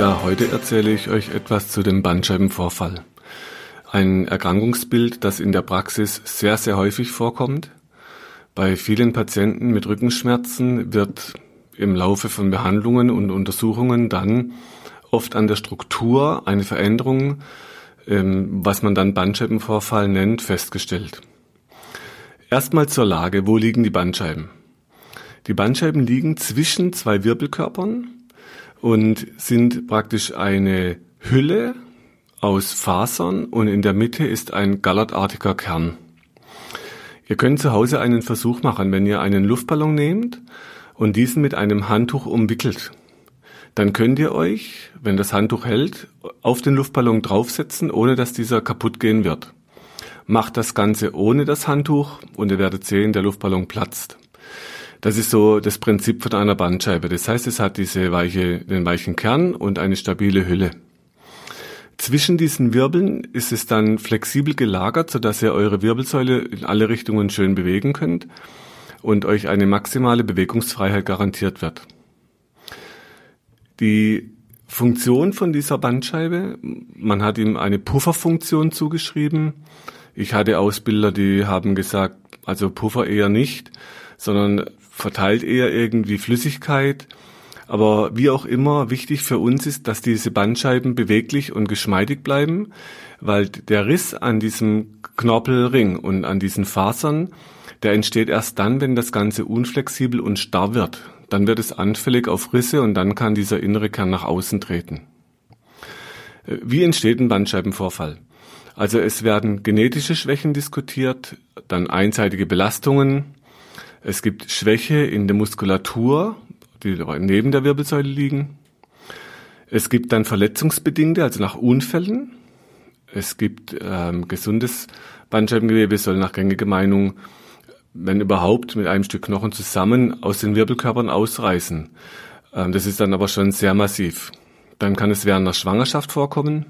Ja, heute erzähle ich euch etwas zu dem Bandscheibenvorfall. Ein Erkrankungsbild, das in der Praxis sehr, sehr häufig vorkommt. Bei vielen Patienten mit Rückenschmerzen wird im Laufe von Behandlungen und Untersuchungen dann oft an der Struktur eine Veränderung, ähm, was man dann Bandscheibenvorfall nennt, festgestellt. Erstmal zur Lage, wo liegen die Bandscheiben? Die Bandscheiben liegen zwischen zwei Wirbelkörpern und sind praktisch eine Hülle aus Fasern und in der Mitte ist ein gallertartiger Kern. Ihr könnt zu Hause einen Versuch machen, wenn ihr einen Luftballon nehmt und diesen mit einem Handtuch umwickelt. Dann könnt ihr euch, wenn das Handtuch hält, auf den Luftballon draufsetzen, ohne dass dieser kaputt gehen wird. Macht das Ganze ohne das Handtuch und ihr werdet sehen, der Luftballon platzt. Das ist so das Prinzip von einer Bandscheibe. Das heißt, es hat diese weiche, den weichen Kern und eine stabile Hülle. Zwischen diesen Wirbeln ist es dann flexibel gelagert, sodass ihr eure Wirbelsäule in alle Richtungen schön bewegen könnt und euch eine maximale Bewegungsfreiheit garantiert wird. Die Funktion von dieser Bandscheibe, man hat ihm eine Pufferfunktion zugeschrieben. Ich hatte Ausbilder, die haben gesagt, also Puffer eher nicht, sondern verteilt eher irgendwie Flüssigkeit. Aber wie auch immer, wichtig für uns ist, dass diese Bandscheiben beweglich und geschmeidig bleiben, weil der Riss an diesem Knorpelring und an diesen Fasern, der entsteht erst dann, wenn das Ganze unflexibel und starr wird. Dann wird es anfällig auf Risse und dann kann dieser innere Kern nach außen treten. Wie entsteht ein Bandscheibenvorfall? Also es werden genetische Schwächen diskutiert, dann einseitige Belastungen, es gibt Schwäche in der Muskulatur, die neben der Wirbelsäule liegen. Es gibt dann verletzungsbedingte, also nach Unfällen. Es gibt ähm, gesundes Bandscheibengewebe, soll nach gängiger Meinung, wenn überhaupt, mit einem Stück Knochen zusammen aus den Wirbelkörpern ausreißen. Ähm, das ist dann aber schon sehr massiv. Dann kann es während der Schwangerschaft vorkommen.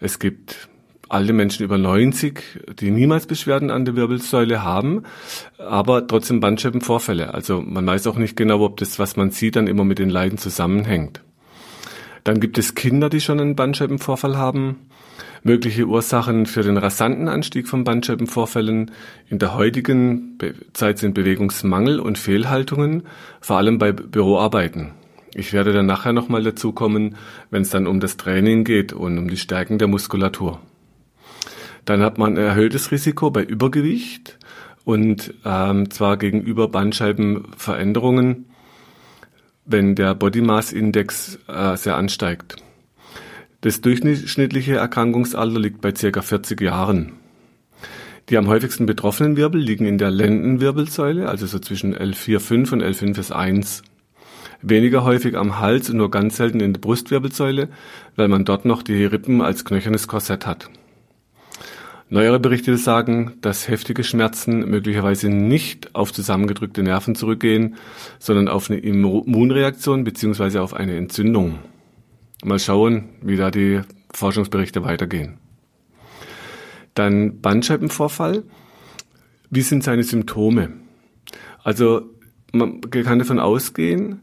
Es gibt alle Menschen über 90, die niemals Beschwerden an der Wirbelsäule haben, aber trotzdem Bandscheibenvorfälle. Also man weiß auch nicht genau, ob das, was man sieht, dann immer mit den Leiden zusammenhängt. Dann gibt es Kinder, die schon einen Bandscheibenvorfall haben. Mögliche Ursachen für den rasanten Anstieg von Bandscheibenvorfällen in der heutigen Zeit sind Bewegungsmangel und Fehlhaltungen, vor allem bei Büroarbeiten. Ich werde dann nachher nochmal dazu kommen, wenn es dann um das Training geht und um die Stärken der Muskulatur. Dann hat man ein erhöhtes Risiko bei Übergewicht und ähm, zwar gegenüber Bandscheibenveränderungen, wenn der Body Mass Index äh, sehr ansteigt. Das durchschnittliche Erkrankungsalter liegt bei circa 40 Jahren. Die am häufigsten betroffenen Wirbel liegen in der Lendenwirbelsäule, also so zwischen L4-5 und L5-1. Weniger häufig am Hals und nur ganz selten in der Brustwirbelsäule, weil man dort noch die Rippen als knöchernes Korsett hat. Neuere Berichte sagen, dass heftige Schmerzen möglicherweise nicht auf zusammengedrückte Nerven zurückgehen, sondern auf eine Immunreaktion beziehungsweise auf eine Entzündung. Mal schauen, wie da die Forschungsberichte weitergehen. Dann Bandscheibenvorfall. Wie sind seine Symptome? Also man kann davon ausgehen,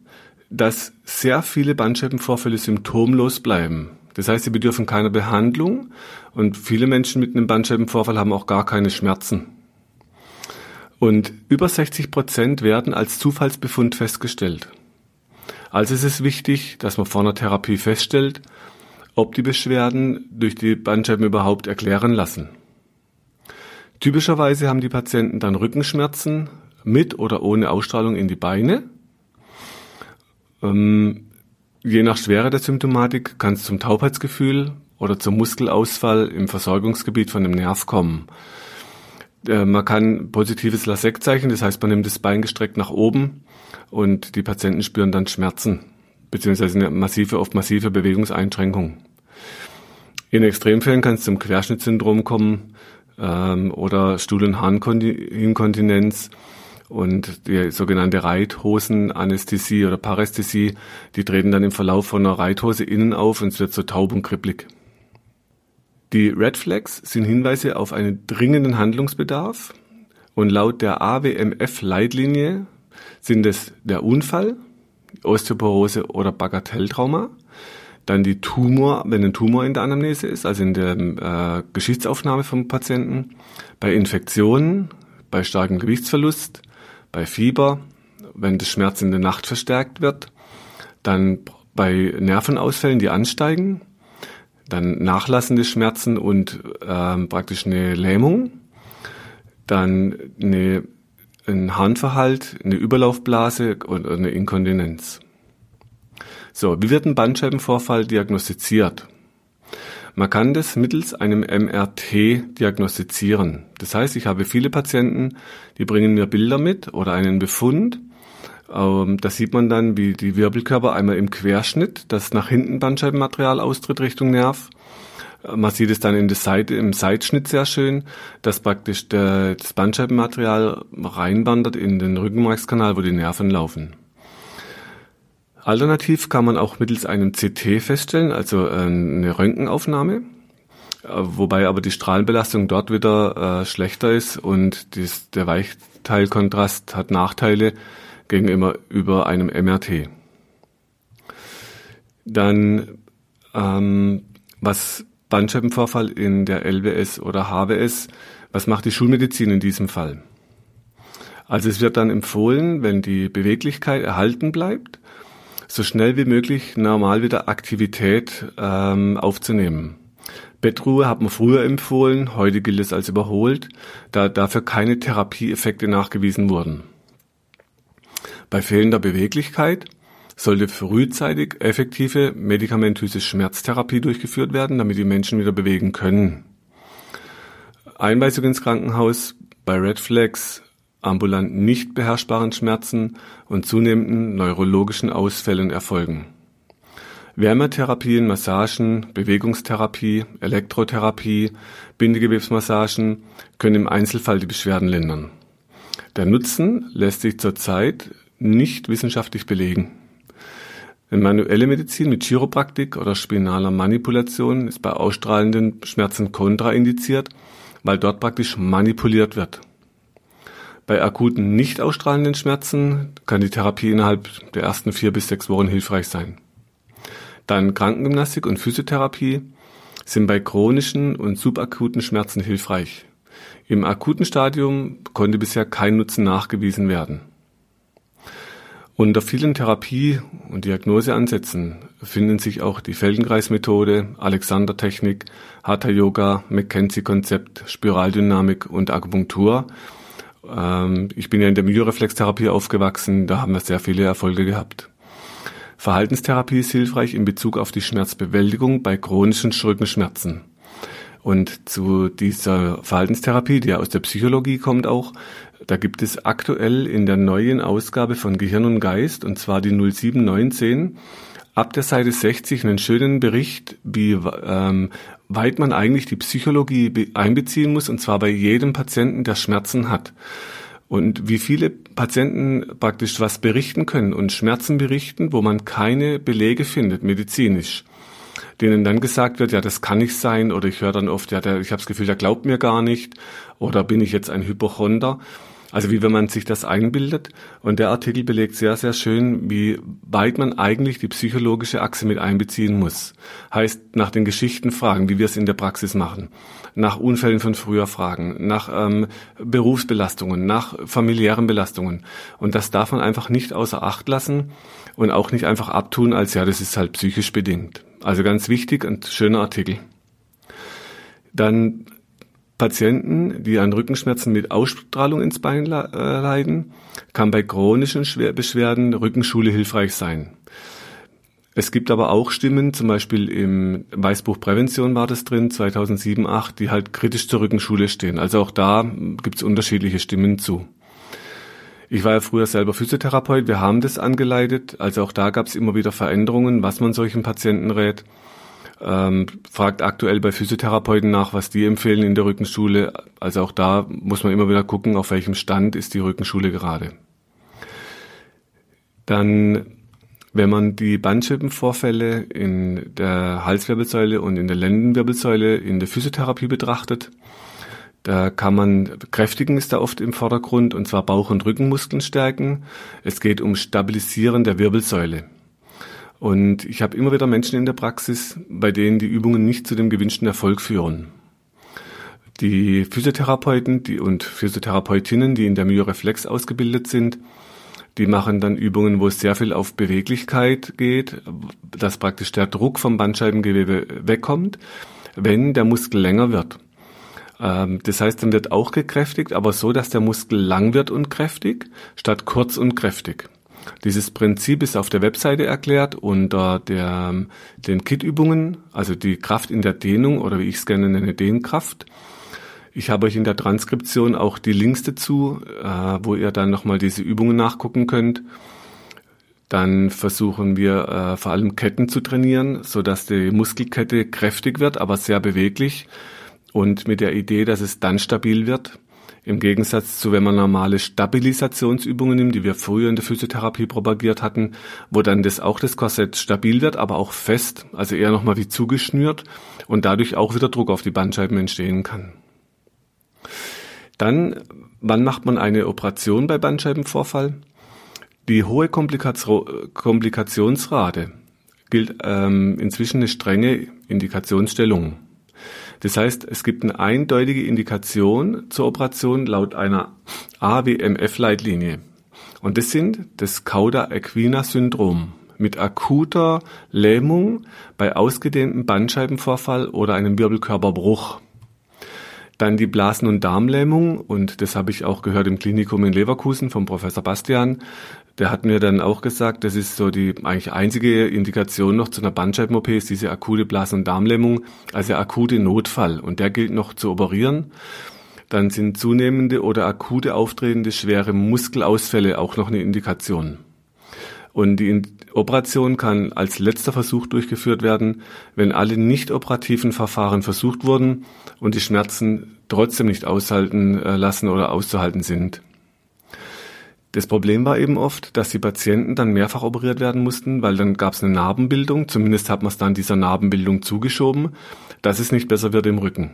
dass sehr viele Bandscheibenvorfälle symptomlos bleiben. Das heißt, sie bedürfen keiner Behandlung und viele Menschen mit einem Bandscheibenvorfall haben auch gar keine Schmerzen. Und über 60 Prozent werden als Zufallsbefund festgestellt. Also ist es wichtig, dass man vor einer Therapie feststellt, ob die Beschwerden durch die Bandscheiben überhaupt erklären lassen. Typischerweise haben die Patienten dann Rückenschmerzen mit oder ohne Ausstrahlung in die Beine. Ähm, Je nach Schwere der Symptomatik kann es zum Taubheitsgefühl oder zum Muskelausfall im Versorgungsgebiet von dem Nerv kommen. Äh, man kann positives Lasek zeichnen, das heißt, man nimmt das Bein gestreckt nach oben und die Patienten spüren dann Schmerzen. beziehungsweise eine massive, oft massive Bewegungseinschränkung. In Extremfällen kann es zum Querschnittssyndrom kommen ähm, oder Stuhl- und Harninkontinenz und die sogenannte Reithosenanästhesie oder Parästhesie, die treten dann im Verlauf von einer Reithose innen auf und es wird so taub und kribblig. Die Red Flags sind Hinweise auf einen dringenden Handlungsbedarf und laut der AWMF-Leitlinie sind es der Unfall, Osteoporose oder Bagatelltrauma, dann die Tumor, wenn ein Tumor in der Anamnese ist, also in der äh, Geschichtsaufnahme vom Patienten, bei Infektionen, bei starkem Gewichtsverlust, bei Fieber, wenn das Schmerz in der Nacht verstärkt wird, dann bei Nervenausfällen, die ansteigen, dann nachlassende Schmerzen und äh, praktisch eine Lähmung, dann eine, ein Harnverhalt, eine Überlaufblase und eine Inkontinenz. So, wie wird ein Bandscheibenvorfall diagnostiziert? Man kann das mittels einem MRT diagnostizieren. Das heißt, ich habe viele Patienten, die bringen mir Bilder mit oder einen Befund. Ähm, da sieht man dann, wie die Wirbelkörper einmal im Querschnitt, das nach hinten Bandscheibenmaterial austritt Richtung Nerv. Äh, man sieht es dann in der Seite, im Seitschnitt sehr schön, dass praktisch der, das Bandscheibenmaterial reinwandert in den Rückenmarkskanal, wo die Nerven laufen. Alternativ kann man auch mittels einem CT feststellen, also äh, eine Röntgenaufnahme, äh, wobei aber die Strahlenbelastung dort wieder äh, schlechter ist und der Weichteilkontrast hat Nachteile gegenüber über einem MRT. Dann ähm, was Bandscheibenvorfall in der LWS oder HWS, was macht die Schulmedizin in diesem Fall? Also es wird dann empfohlen, wenn die Beweglichkeit erhalten bleibt, so schnell wie möglich normal wieder Aktivität ähm, aufzunehmen. Bettruhe hat man früher empfohlen, heute gilt es als überholt, da dafür keine Therapieeffekte nachgewiesen wurden. Bei fehlender Beweglichkeit sollte frühzeitig effektive medikamentöse Schmerztherapie durchgeführt werden, damit die Menschen wieder bewegen können. Einweisung ins Krankenhaus bei Red Flags ambulant nicht beherrschbaren Schmerzen und zunehmenden neurologischen Ausfällen erfolgen. Wärmetherapien, Massagen, Bewegungstherapie, Elektrotherapie, Bindegewebsmassagen können im Einzelfall die Beschwerden lindern. Der Nutzen lässt sich zurzeit nicht wissenschaftlich belegen. Eine manuelle Medizin mit Chiropraktik oder spinaler Manipulation ist bei ausstrahlenden Schmerzen kontraindiziert, weil dort praktisch manipuliert wird. Bei akuten nicht ausstrahlenden Schmerzen kann die Therapie innerhalb der ersten vier bis sechs Wochen hilfreich sein. Dann Krankengymnastik und Physiotherapie sind bei chronischen und subakuten Schmerzen hilfreich. Im akuten Stadium konnte bisher kein Nutzen nachgewiesen werden. Unter vielen Therapie- und Diagnoseansätzen finden sich auch die Feldenkreismethode, Alexander-Technik, Hatha-Yoga, McKenzie-Konzept, Spiraldynamik und Akupunktur ähm, ich bin ja in der Myoreflextherapie aufgewachsen, da haben wir sehr viele Erfolge gehabt. Verhaltenstherapie ist hilfreich in Bezug auf die Schmerzbewältigung bei chronischen Rückenschmerzen. Und zu dieser Verhaltenstherapie, die ja aus der Psychologie kommt auch, da gibt es aktuell in der neuen Ausgabe von Gehirn und Geist, und zwar die 0719, ab der Seite 60 einen schönen Bericht, wie ähm, weit man eigentlich die Psychologie einbeziehen muss, und zwar bei jedem Patienten, der Schmerzen hat. Und wie viele Patienten praktisch was berichten können und Schmerzen berichten, wo man keine Belege findet, medizinisch. Denen dann gesagt wird, ja, das kann nicht sein, oder ich höre dann oft, ja, der, ich habe das Gefühl, der glaubt mir gar nicht, oder bin ich jetzt ein Hypochonder. Also wie wenn man sich das einbildet. Und der Artikel belegt sehr, sehr schön, wie weit man eigentlich die psychologische Achse mit einbeziehen muss. Heißt, nach den Geschichten fragen, wie wir es in der Praxis machen. Nach Unfällen von früher fragen, nach ähm, Berufsbelastungen, nach familiären Belastungen. Und das darf man einfach nicht außer Acht lassen und auch nicht einfach abtun, als ja, das ist halt psychisch bedingt. Also ganz wichtig und schöner Artikel. Dann Patienten, die an Rückenschmerzen mit Ausstrahlung ins Bein äh, leiden, kann bei chronischen Beschwerden Rückenschule hilfreich sein. Es gibt aber auch Stimmen, zum Beispiel im Weißbuch Prävention war das drin, 2007, 8, die halt kritisch zur Rückenschule stehen. Also auch da gibt es unterschiedliche Stimmen zu. Ich war ja früher selber Physiotherapeut, wir haben das angeleitet, also auch da gab es immer wieder Veränderungen, was man solchen Patienten rät. Ähm, fragt aktuell bei Physiotherapeuten nach, was die empfehlen in der Rückenschule. Also auch da muss man immer wieder gucken, auf welchem Stand ist die Rückenschule gerade. Dann, wenn man die Bandscheibenvorfälle in der Halswirbelsäule und in der Lendenwirbelsäule in der Physiotherapie betrachtet, da kann man, kräftigen ist da oft im Vordergrund, und zwar Bauch- und Rückenmuskeln stärken. Es geht um Stabilisieren der Wirbelsäule. Und ich habe immer wieder Menschen in der Praxis, bei denen die Übungen nicht zu dem gewünschten Erfolg führen. Die Physiotherapeuten die und Physiotherapeutinnen, die in der Myoreflex ausgebildet sind, die machen dann Übungen, wo es sehr viel auf Beweglichkeit geht, dass praktisch der Druck vom Bandscheibengewebe wegkommt, wenn der Muskel länger wird. Ähm, das heißt, dann wird auch gekräftigt, aber so, dass der Muskel lang wird und kräftig, statt kurz und kräftig. Dieses Prinzip ist auf der Webseite erklärt unter der, den Kit-Übungen, also die Kraft in der Dehnung oder wie ich es gerne nenne, Dehnkraft. Ich habe euch in der Transkription auch die Links dazu, äh, wo ihr dann nochmal diese Übungen nachgucken könnt. Dann versuchen wir äh, vor allem Ketten zu trainieren, so dass die Muskelkette kräftig wird, aber sehr beweglich und mit der Idee, dass es dann stabil wird. Im Gegensatz zu, wenn man normale Stabilisationsübungen nimmt, die wir früher in der Physiotherapie propagiert hatten, wo dann das auch das Korsett stabil wird, aber auch fest, also eher nochmal wie zugeschnürt und dadurch auch wieder Druck auf die Bandscheiben entstehen kann. Dann, wann macht man eine Operation bei Bandscheibenvorfall? Die hohe Komplikationsrate gilt ähm, inzwischen eine strenge Indikationsstellung. Das heißt, es gibt eine eindeutige Indikation zur Operation laut einer AWMF-Leitlinie. Und das sind das Cauda-Equina-Syndrom mit akuter Lähmung bei ausgedehntem Bandscheibenvorfall oder einem Wirbelkörperbruch. Dann die Blasen- und Darmlähmung und das habe ich auch gehört im Klinikum in Leverkusen vom Professor Bastian. Der hat mir dann auch gesagt, das ist so die eigentlich einzige Indikation noch zu einer Bandscheiben-OP ist diese akute Blasen- und Darmlähmung, also akute Notfall und der gilt noch zu operieren. Dann sind zunehmende oder akute auftretende schwere Muskelausfälle auch noch eine Indikation. Und die Operation kann als letzter Versuch durchgeführt werden, wenn alle nicht operativen Verfahren versucht wurden und die Schmerzen trotzdem nicht aushalten äh, lassen oder auszuhalten sind. Das Problem war eben oft, dass die Patienten dann mehrfach operiert werden mussten, weil dann gab es eine Narbenbildung, zumindest hat man es dann dieser Narbenbildung zugeschoben, dass es nicht besser wird im Rücken.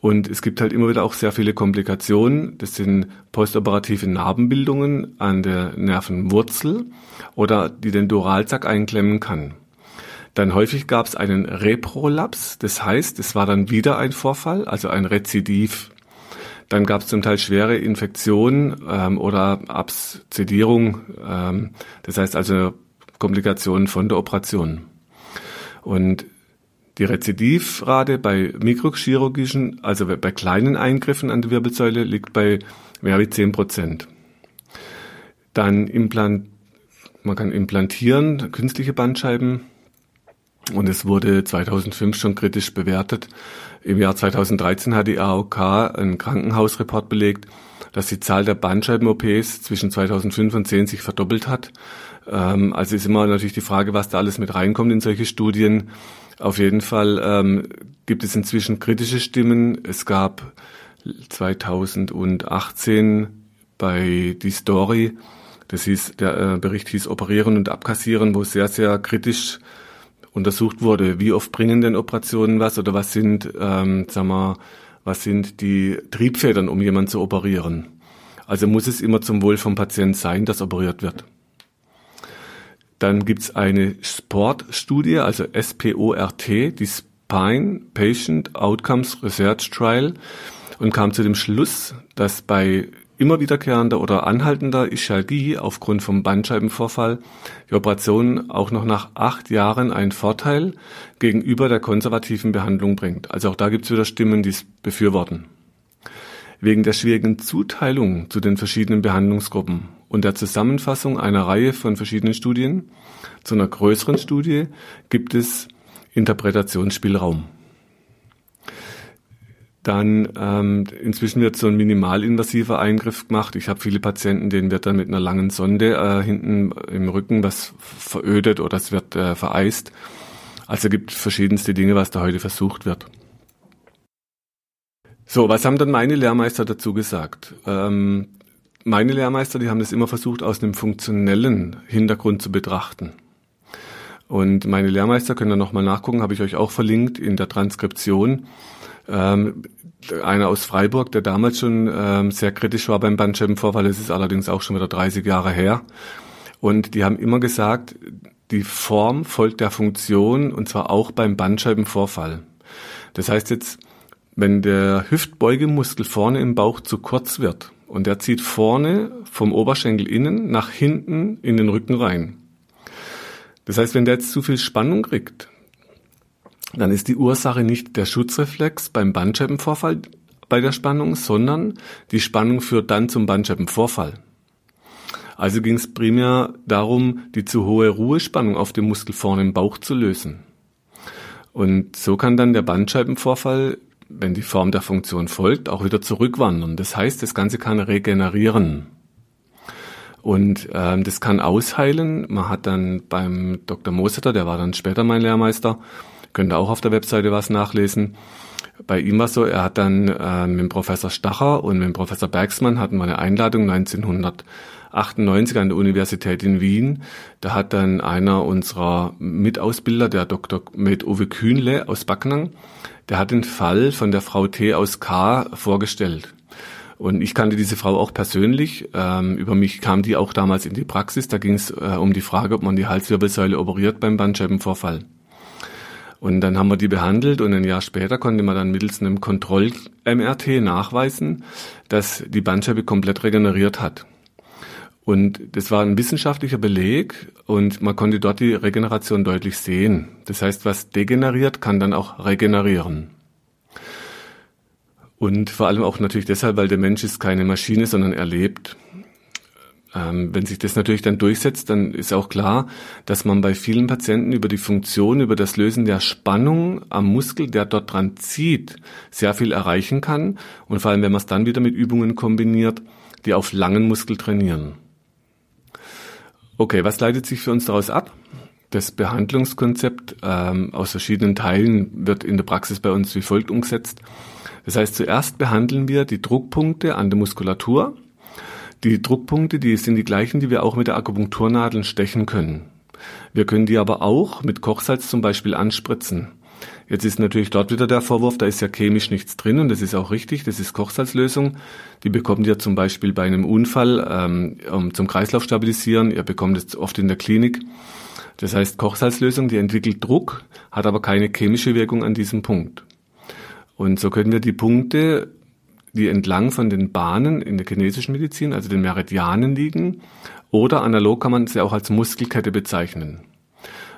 Und es gibt halt immer wieder auch sehr viele Komplikationen. Das sind postoperative Narbenbildungen an der Nervenwurzel oder die den Duralsack einklemmen kann. Dann häufig gab es einen Reprolaps, das heißt, es war dann wieder ein Vorfall, also ein Rezidiv. Dann gab es zum Teil schwere Infektionen ähm, oder Abszedierung, ähm, das heißt also Komplikationen von der Operation. Und die Rezidivrate bei mikrochirurgischen, also bei kleinen Eingriffen an der Wirbelsäule, liegt bei mehr wie 10 Prozent. Dann Implant, man kann implantieren, künstliche Bandscheiben. Und es wurde 2005 schon kritisch bewertet. Im Jahr 2013 hat die AOK einen Krankenhausreport belegt, dass die Zahl der Bandscheiben-OPs zwischen 2005 und 10 sich verdoppelt hat. Ähm, also ist immer natürlich die Frage, was da alles mit reinkommt in solche Studien. Auf jeden Fall ähm, gibt es inzwischen kritische Stimmen. Es gab 2018 bei Die Story, das hieß, der äh, Bericht hieß Operieren und Abkassieren, wo sehr, sehr kritisch untersucht wurde, wie oft bringen denn Operationen was oder was sind, ähm, sagen wir, was sind die Triebfedern, um jemanden zu operieren. Also muss es immer zum Wohl vom Patienten sein, dass operiert wird. Dann gibt's eine Sportstudie, also SPORT, die Spine Patient Outcomes Research Trial, und kam zu dem Schluss, dass bei immer wiederkehrender oder anhaltender Ischalgie aufgrund vom Bandscheibenvorfall die Operation auch noch nach acht Jahren einen Vorteil gegenüber der konservativen Behandlung bringt. Also auch da gibt es wieder Stimmen, die es befürworten. Wegen der schwierigen Zuteilung zu den verschiedenen Behandlungsgruppen und der Zusammenfassung einer Reihe von verschiedenen Studien zu einer größeren Studie gibt es Interpretationsspielraum. Dann ähm, inzwischen wird so ein minimalinvasiver Eingriff gemacht. Ich habe viele Patienten, denen wird dann mit einer langen Sonde äh, hinten im Rücken was verödet oder es wird äh, vereist. Also gibt verschiedenste Dinge, was da heute versucht wird. So, was haben dann meine Lehrmeister dazu gesagt? Ähm, meine Lehrmeister, die haben das immer versucht, aus einem funktionellen Hintergrund zu betrachten. Und meine Lehrmeister können da nochmal nachgucken, habe ich euch auch verlinkt in der Transkription. Ähm, einer aus Freiburg, der damals schon ähm, sehr kritisch war beim Bandscheibenvorfall, es ist allerdings auch schon wieder 30 Jahre her. Und die haben immer gesagt, die Form folgt der Funktion und zwar auch beim Bandscheibenvorfall. Das heißt jetzt, wenn der Hüftbeugemuskel vorne im Bauch zu kurz wird und der zieht vorne vom Oberschenkel innen nach hinten in den Rücken rein. Das heißt, wenn der jetzt zu viel Spannung kriegt, dann ist die Ursache nicht der Schutzreflex beim Bandscheibenvorfall bei der Spannung, sondern die Spannung führt dann zum Bandscheibenvorfall. Also ging es primär darum, die zu hohe Ruhespannung auf dem Muskel vorne im Bauch zu lösen. Und so kann dann der Bandscheibenvorfall, wenn die Form der Funktion folgt, auch wieder zurückwandern. Das heißt, das Ganze kann regenerieren. Und ähm, das kann ausheilen. Man hat dann beim Dr. Moseter, der war dann später mein Lehrmeister, Könnt ihr auch auf der Webseite was nachlesen. Bei ihm war so, er hat dann äh, mit dem Professor Stacher und mit dem Professor Bergsmann hatten wir eine Einladung 1998 an der Universität in Wien. Da hat dann einer unserer Mitausbilder, der Dr. Med Uwe Kühnle aus Backnang, der hat den Fall von der Frau T aus K vorgestellt. Und ich kannte diese Frau auch persönlich. Ähm, über mich kam die auch damals in die Praxis. Da ging es äh, um die Frage, ob man die Halswirbelsäule operiert beim Bandscheibenvorfall. Und dann haben wir die behandelt und ein Jahr später konnte man dann mittels einem Kontroll-MRT nachweisen, dass die Bandscheibe komplett regeneriert hat. Und das war ein wissenschaftlicher Beleg und man konnte dort die Regeneration deutlich sehen. Das heißt, was degeneriert, kann dann auch regenerieren. Und vor allem auch natürlich deshalb, weil der Mensch ist keine Maschine, sondern er lebt. Ähm, wenn sich das natürlich dann durchsetzt, dann ist auch klar, dass man bei vielen Patienten über die Funktion, über das Lösen der Spannung am Muskel, der dort dran zieht, sehr viel erreichen kann. Und vor allem, wenn man es dann wieder mit Übungen kombiniert, die auf langen Muskel trainieren. Okay, was leitet sich für uns daraus ab? Das Behandlungskonzept ähm, aus verschiedenen Teilen wird in der Praxis bei uns wie folgt umgesetzt. Das heißt, zuerst behandeln wir die Druckpunkte an der Muskulatur, die Druckpunkte, die sind die gleichen, die wir auch mit der Akupunkturnadel stechen können. Wir können die aber auch mit Kochsalz zum Beispiel anspritzen. Jetzt ist natürlich dort wieder der Vorwurf, da ist ja chemisch nichts drin und das ist auch richtig, das ist Kochsalzlösung. Die bekommt ihr zum Beispiel bei einem Unfall ähm, um zum Kreislauf stabilisieren. Ihr bekommt es oft in der Klinik. Das heißt, Kochsalzlösung, die entwickelt Druck, hat aber keine chemische Wirkung an diesem Punkt. Und so können wir die Punkte die entlang von den Bahnen in der chinesischen Medizin, also den Meridianen liegen. Oder analog kann man sie auch als Muskelkette bezeichnen.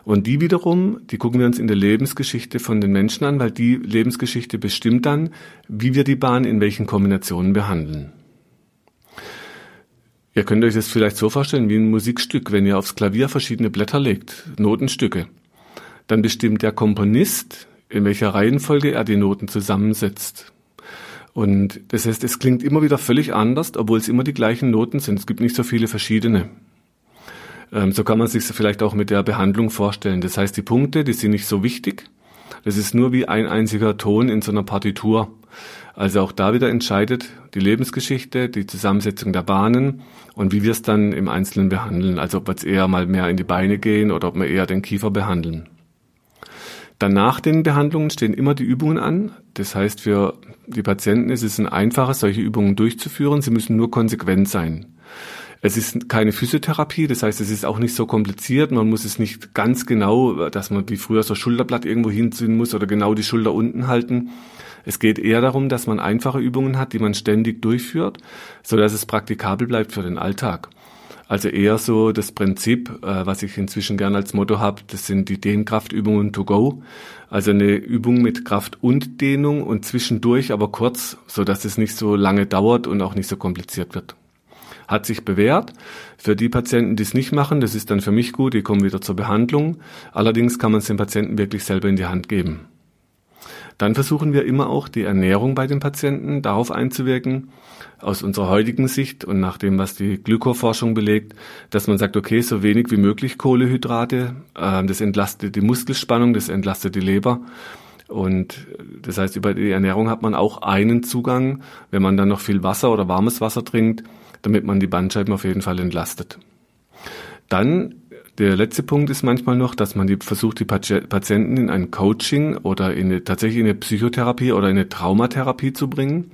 Und die wiederum, die gucken wir uns in der Lebensgeschichte von den Menschen an, weil die Lebensgeschichte bestimmt dann, wie wir die Bahn in welchen Kombinationen behandeln. Ihr könnt euch das vielleicht so vorstellen wie ein Musikstück, wenn ihr aufs Klavier verschiedene Blätter legt, Notenstücke. Dann bestimmt der Komponist, in welcher Reihenfolge er die Noten zusammensetzt. Und das heißt, es klingt immer wieder völlig anders, obwohl es immer die gleichen Noten sind. Es gibt nicht so viele verschiedene. Ähm, so kann man sich vielleicht auch mit der Behandlung vorstellen. Das heißt, die Punkte, die sind nicht so wichtig. Das ist nur wie ein einziger Ton in so einer Partitur. Also auch da wieder entscheidet die Lebensgeschichte, die Zusammensetzung der Bahnen und wie wir es dann im Einzelnen behandeln. Also ob wir jetzt eher mal mehr in die Beine gehen oder ob wir eher den Kiefer behandeln. Dann nach den Behandlungen stehen immer die Übungen an. Das heißt, für die Patienten ist es ein einfacher, solche Übungen durchzuführen. Sie müssen nur konsequent sein. Es ist keine Physiotherapie, das heißt, es ist auch nicht so kompliziert. Man muss es nicht ganz genau, dass man wie früher so Schulterblatt irgendwo hinziehen muss oder genau die Schulter unten halten. Es geht eher darum, dass man einfache Übungen hat, die man ständig durchführt, so dass es praktikabel bleibt für den Alltag. Also eher so das Prinzip, äh, was ich inzwischen gern als Motto habe, das sind die Dehnkraftübungen to go. Also eine Übung mit Kraft und Dehnung und zwischendurch aber kurz, so dass es nicht so lange dauert und auch nicht so kompliziert wird. Hat sich bewährt. Für die Patienten, die es nicht machen, das ist dann für mich gut, die kommen wieder zur Behandlung. Allerdings kann man es den Patienten wirklich selber in die Hand geben. Dann versuchen wir immer auch die Ernährung bei den Patienten darauf einzuwirken, aus unserer heutigen Sicht und nach dem, was die Glykoforschung belegt, dass man sagt, okay, so wenig wie möglich Kohlehydrate, äh, das entlastet die Muskelspannung, das entlastet die Leber. Und das heißt, über die Ernährung hat man auch einen Zugang, wenn man dann noch viel Wasser oder warmes Wasser trinkt, damit man die Bandscheiben auf jeden Fall entlastet. Dann der letzte Punkt ist manchmal noch, dass man die, versucht, die Patienten in ein Coaching oder in eine, tatsächlich in eine Psychotherapie oder in eine Traumatherapie zu bringen,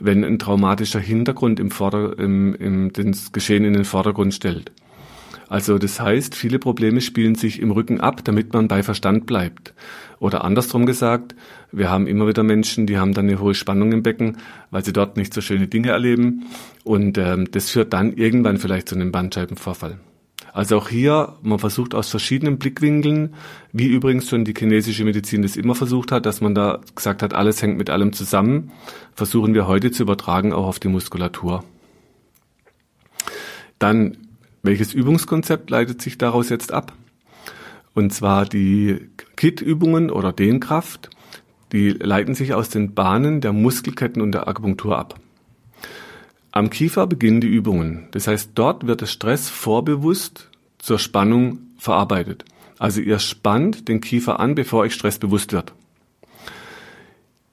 wenn ein traumatischer Hintergrund im, Vorder-, im, im das Geschehen in den Vordergrund stellt. Also das heißt, viele Probleme spielen sich im Rücken ab, damit man bei Verstand bleibt. Oder andersrum gesagt, wir haben immer wieder Menschen, die haben dann eine hohe Spannung im Becken, weil sie dort nicht so schöne Dinge erleben. Und ähm, das führt dann irgendwann vielleicht zu einem Bandscheibenvorfall. Also auch hier, man versucht aus verschiedenen Blickwinkeln, wie übrigens schon die chinesische Medizin das immer versucht hat, dass man da gesagt hat, alles hängt mit allem zusammen, versuchen wir heute zu übertragen auch auf die Muskulatur. Dann, welches Übungskonzept leitet sich daraus jetzt ab? Und zwar die KIT-Übungen oder Dehnkraft, die leiten sich aus den Bahnen der Muskelketten und der Akupunktur ab. Am Kiefer beginnen die Übungen. Das heißt, dort wird der Stress vorbewusst zur Spannung verarbeitet. Also ihr spannt den Kiefer an, bevor euch Stress bewusst wird.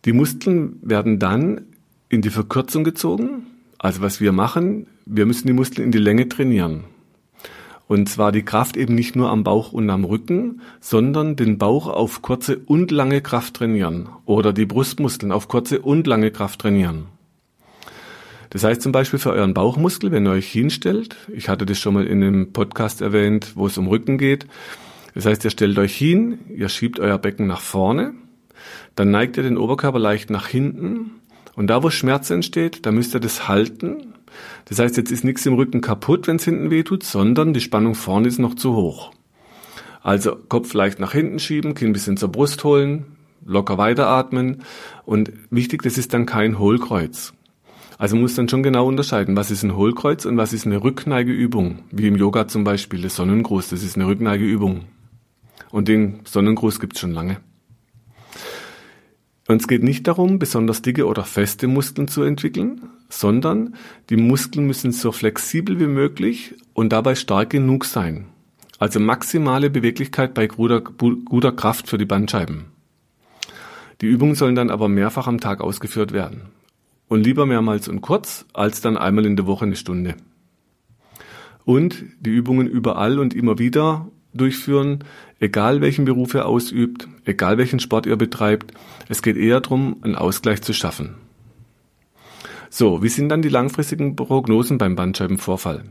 Die Muskeln werden dann in die Verkürzung gezogen. Also was wir machen, wir müssen die Muskeln in die Länge trainieren. Und zwar die Kraft eben nicht nur am Bauch und am Rücken, sondern den Bauch auf kurze und lange Kraft trainieren oder die Brustmuskeln auf kurze und lange Kraft trainieren. Das heißt zum Beispiel für euren Bauchmuskel, wenn ihr euch hinstellt, ich hatte das schon mal in einem Podcast erwähnt, wo es um Rücken geht. Das heißt, ihr stellt euch hin, ihr schiebt euer Becken nach vorne, dann neigt ihr den Oberkörper leicht nach hinten und da, wo Schmerz entsteht, da müsst ihr das halten. Das heißt, jetzt ist nichts im Rücken kaputt, wenn es hinten weh tut, sondern die Spannung vorne ist noch zu hoch. Also Kopf leicht nach hinten schieben, Kinn ein bisschen zur Brust holen, locker weiteratmen und wichtig, das ist dann kein Hohlkreuz. Also man muss dann schon genau unterscheiden, was ist ein Hohlkreuz und was ist eine Rückneigeübung. Wie im Yoga zum Beispiel, das Sonnengruß, das ist eine Rückneigeübung. Und den Sonnengruß gibt's schon lange. Und es geht nicht darum, besonders dicke oder feste Muskeln zu entwickeln, sondern die Muskeln müssen so flexibel wie möglich und dabei stark genug sein. Also maximale Beweglichkeit bei guter, guter Kraft für die Bandscheiben. Die Übungen sollen dann aber mehrfach am Tag ausgeführt werden. Und lieber mehrmals und kurz, als dann einmal in der Woche eine Stunde. Und die Übungen überall und immer wieder durchführen, egal welchen Beruf ihr ausübt, egal welchen Sport ihr betreibt. Es geht eher darum, einen Ausgleich zu schaffen. So, wie sind dann die langfristigen Prognosen beim Bandscheibenvorfall?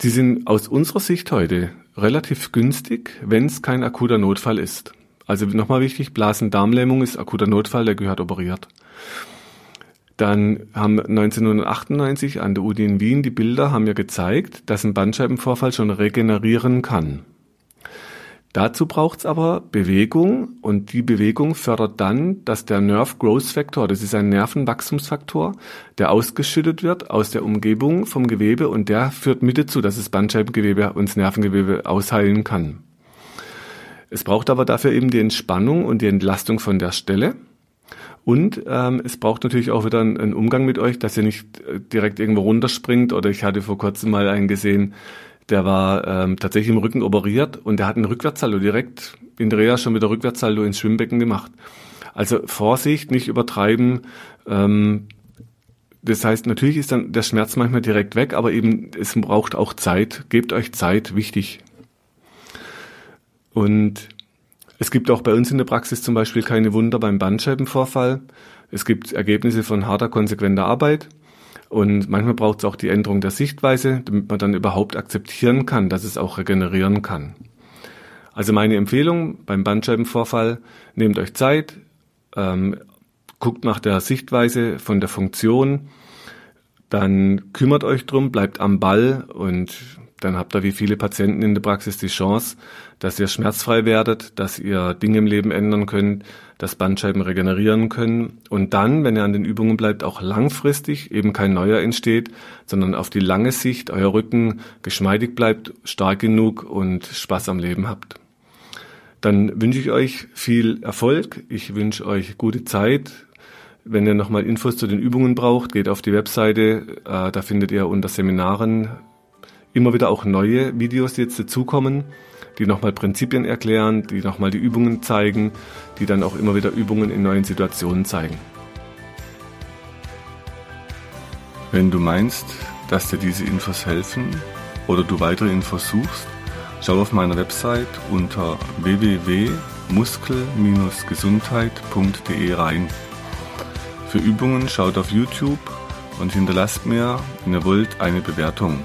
Die sind aus unserer Sicht heute relativ günstig, wenn es kein akuter Notfall ist. Also nochmal wichtig, Blasen-Darmlähmung ist akuter Notfall, der gehört operiert. Dann haben 1998 an der Uni in Wien die Bilder haben ja gezeigt, dass ein Bandscheibenvorfall schon regenerieren kann. Dazu braucht es aber Bewegung und die Bewegung fördert dann, dass der Nerve Growth Factor, das ist ein Nervenwachstumsfaktor, der ausgeschüttet wird aus der Umgebung vom Gewebe und der führt mit dazu, dass das Bandscheibengewebe und das Nervengewebe ausheilen kann. Es braucht aber dafür eben die Entspannung und die Entlastung von der Stelle. Und ähm, es braucht natürlich auch wieder einen, einen Umgang mit euch, dass ihr nicht äh, direkt irgendwo runterspringt. Oder ich hatte vor kurzem mal einen gesehen, der war ähm, tatsächlich im Rücken operiert und der hat einen Rückwärtssaldo direkt in Drea schon mit der Rückwärtssaldo ins Schwimmbecken gemacht. Also Vorsicht, nicht übertreiben. Ähm, das heißt, natürlich ist dann der Schmerz manchmal direkt weg, aber eben es braucht auch Zeit. Gebt euch Zeit, wichtig. Und es gibt auch bei uns in der Praxis zum Beispiel keine Wunder beim Bandscheibenvorfall. Es gibt Ergebnisse von harter, konsequenter Arbeit. Und manchmal braucht es auch die Änderung der Sichtweise, damit man dann überhaupt akzeptieren kann, dass es auch regenerieren kann. Also meine Empfehlung beim Bandscheibenvorfall, nehmt euch Zeit, ähm, guckt nach der Sichtweise von der Funktion, dann kümmert euch drum, bleibt am Ball und dann habt ihr wie viele Patienten in der Praxis die Chance, dass ihr schmerzfrei werdet, dass ihr Dinge im Leben ändern könnt, dass Bandscheiben regenerieren können und dann, wenn ihr an den Übungen bleibt, auch langfristig eben kein neuer entsteht, sondern auf die lange Sicht euer Rücken geschmeidig bleibt, stark genug und Spaß am Leben habt. Dann wünsche ich euch viel Erfolg. Ich wünsche euch gute Zeit. Wenn ihr nochmal Infos zu den Übungen braucht, geht auf die Webseite. Äh, da findet ihr unter Seminaren immer wieder auch neue Videos, die jetzt dazukommen, die nochmal Prinzipien erklären, die nochmal die Übungen zeigen, die dann auch immer wieder Übungen in neuen Situationen zeigen. Wenn du meinst, dass dir diese Infos helfen oder du weitere Infos suchst, schau auf meiner Website unter www.muskel-gesundheit.de rein. Für Übungen schaut auf YouTube und hinterlasst mir, wenn ihr wollt, eine Bewertung.